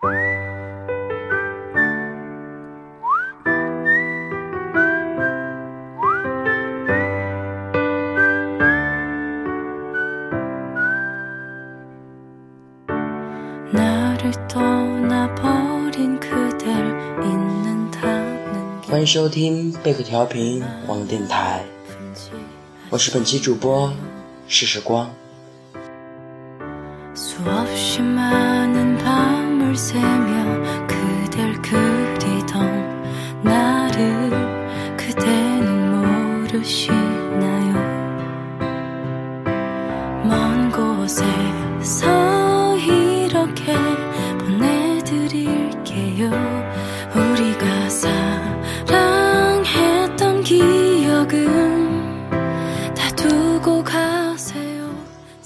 欢迎收听贝壳调频网络电台，我是本期主播是时光。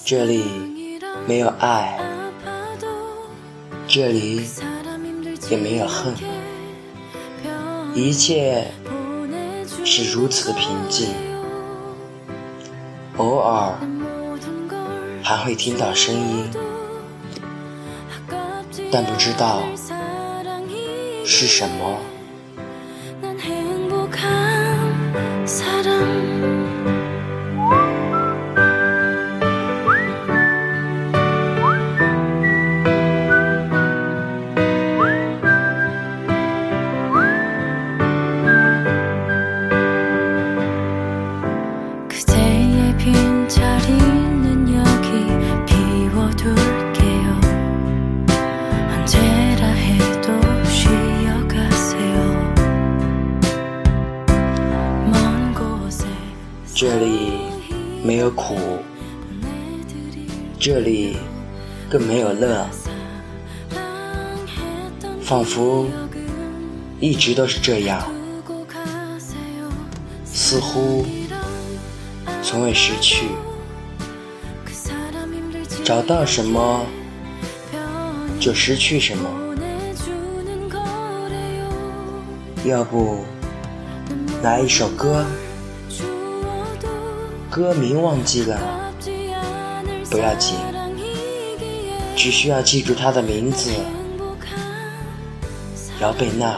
这里没有爱， 这里也没有恨，一切是如此的平静。偶尔还会听到声音，但不知道是什么。这里没有苦，这里更没有乐，仿佛一直都是这样，似乎从未失去。找到什么就失去什么，要不来一首歌。歌名忘记了，不要紧，只需要记住他的名字——姚贝娜。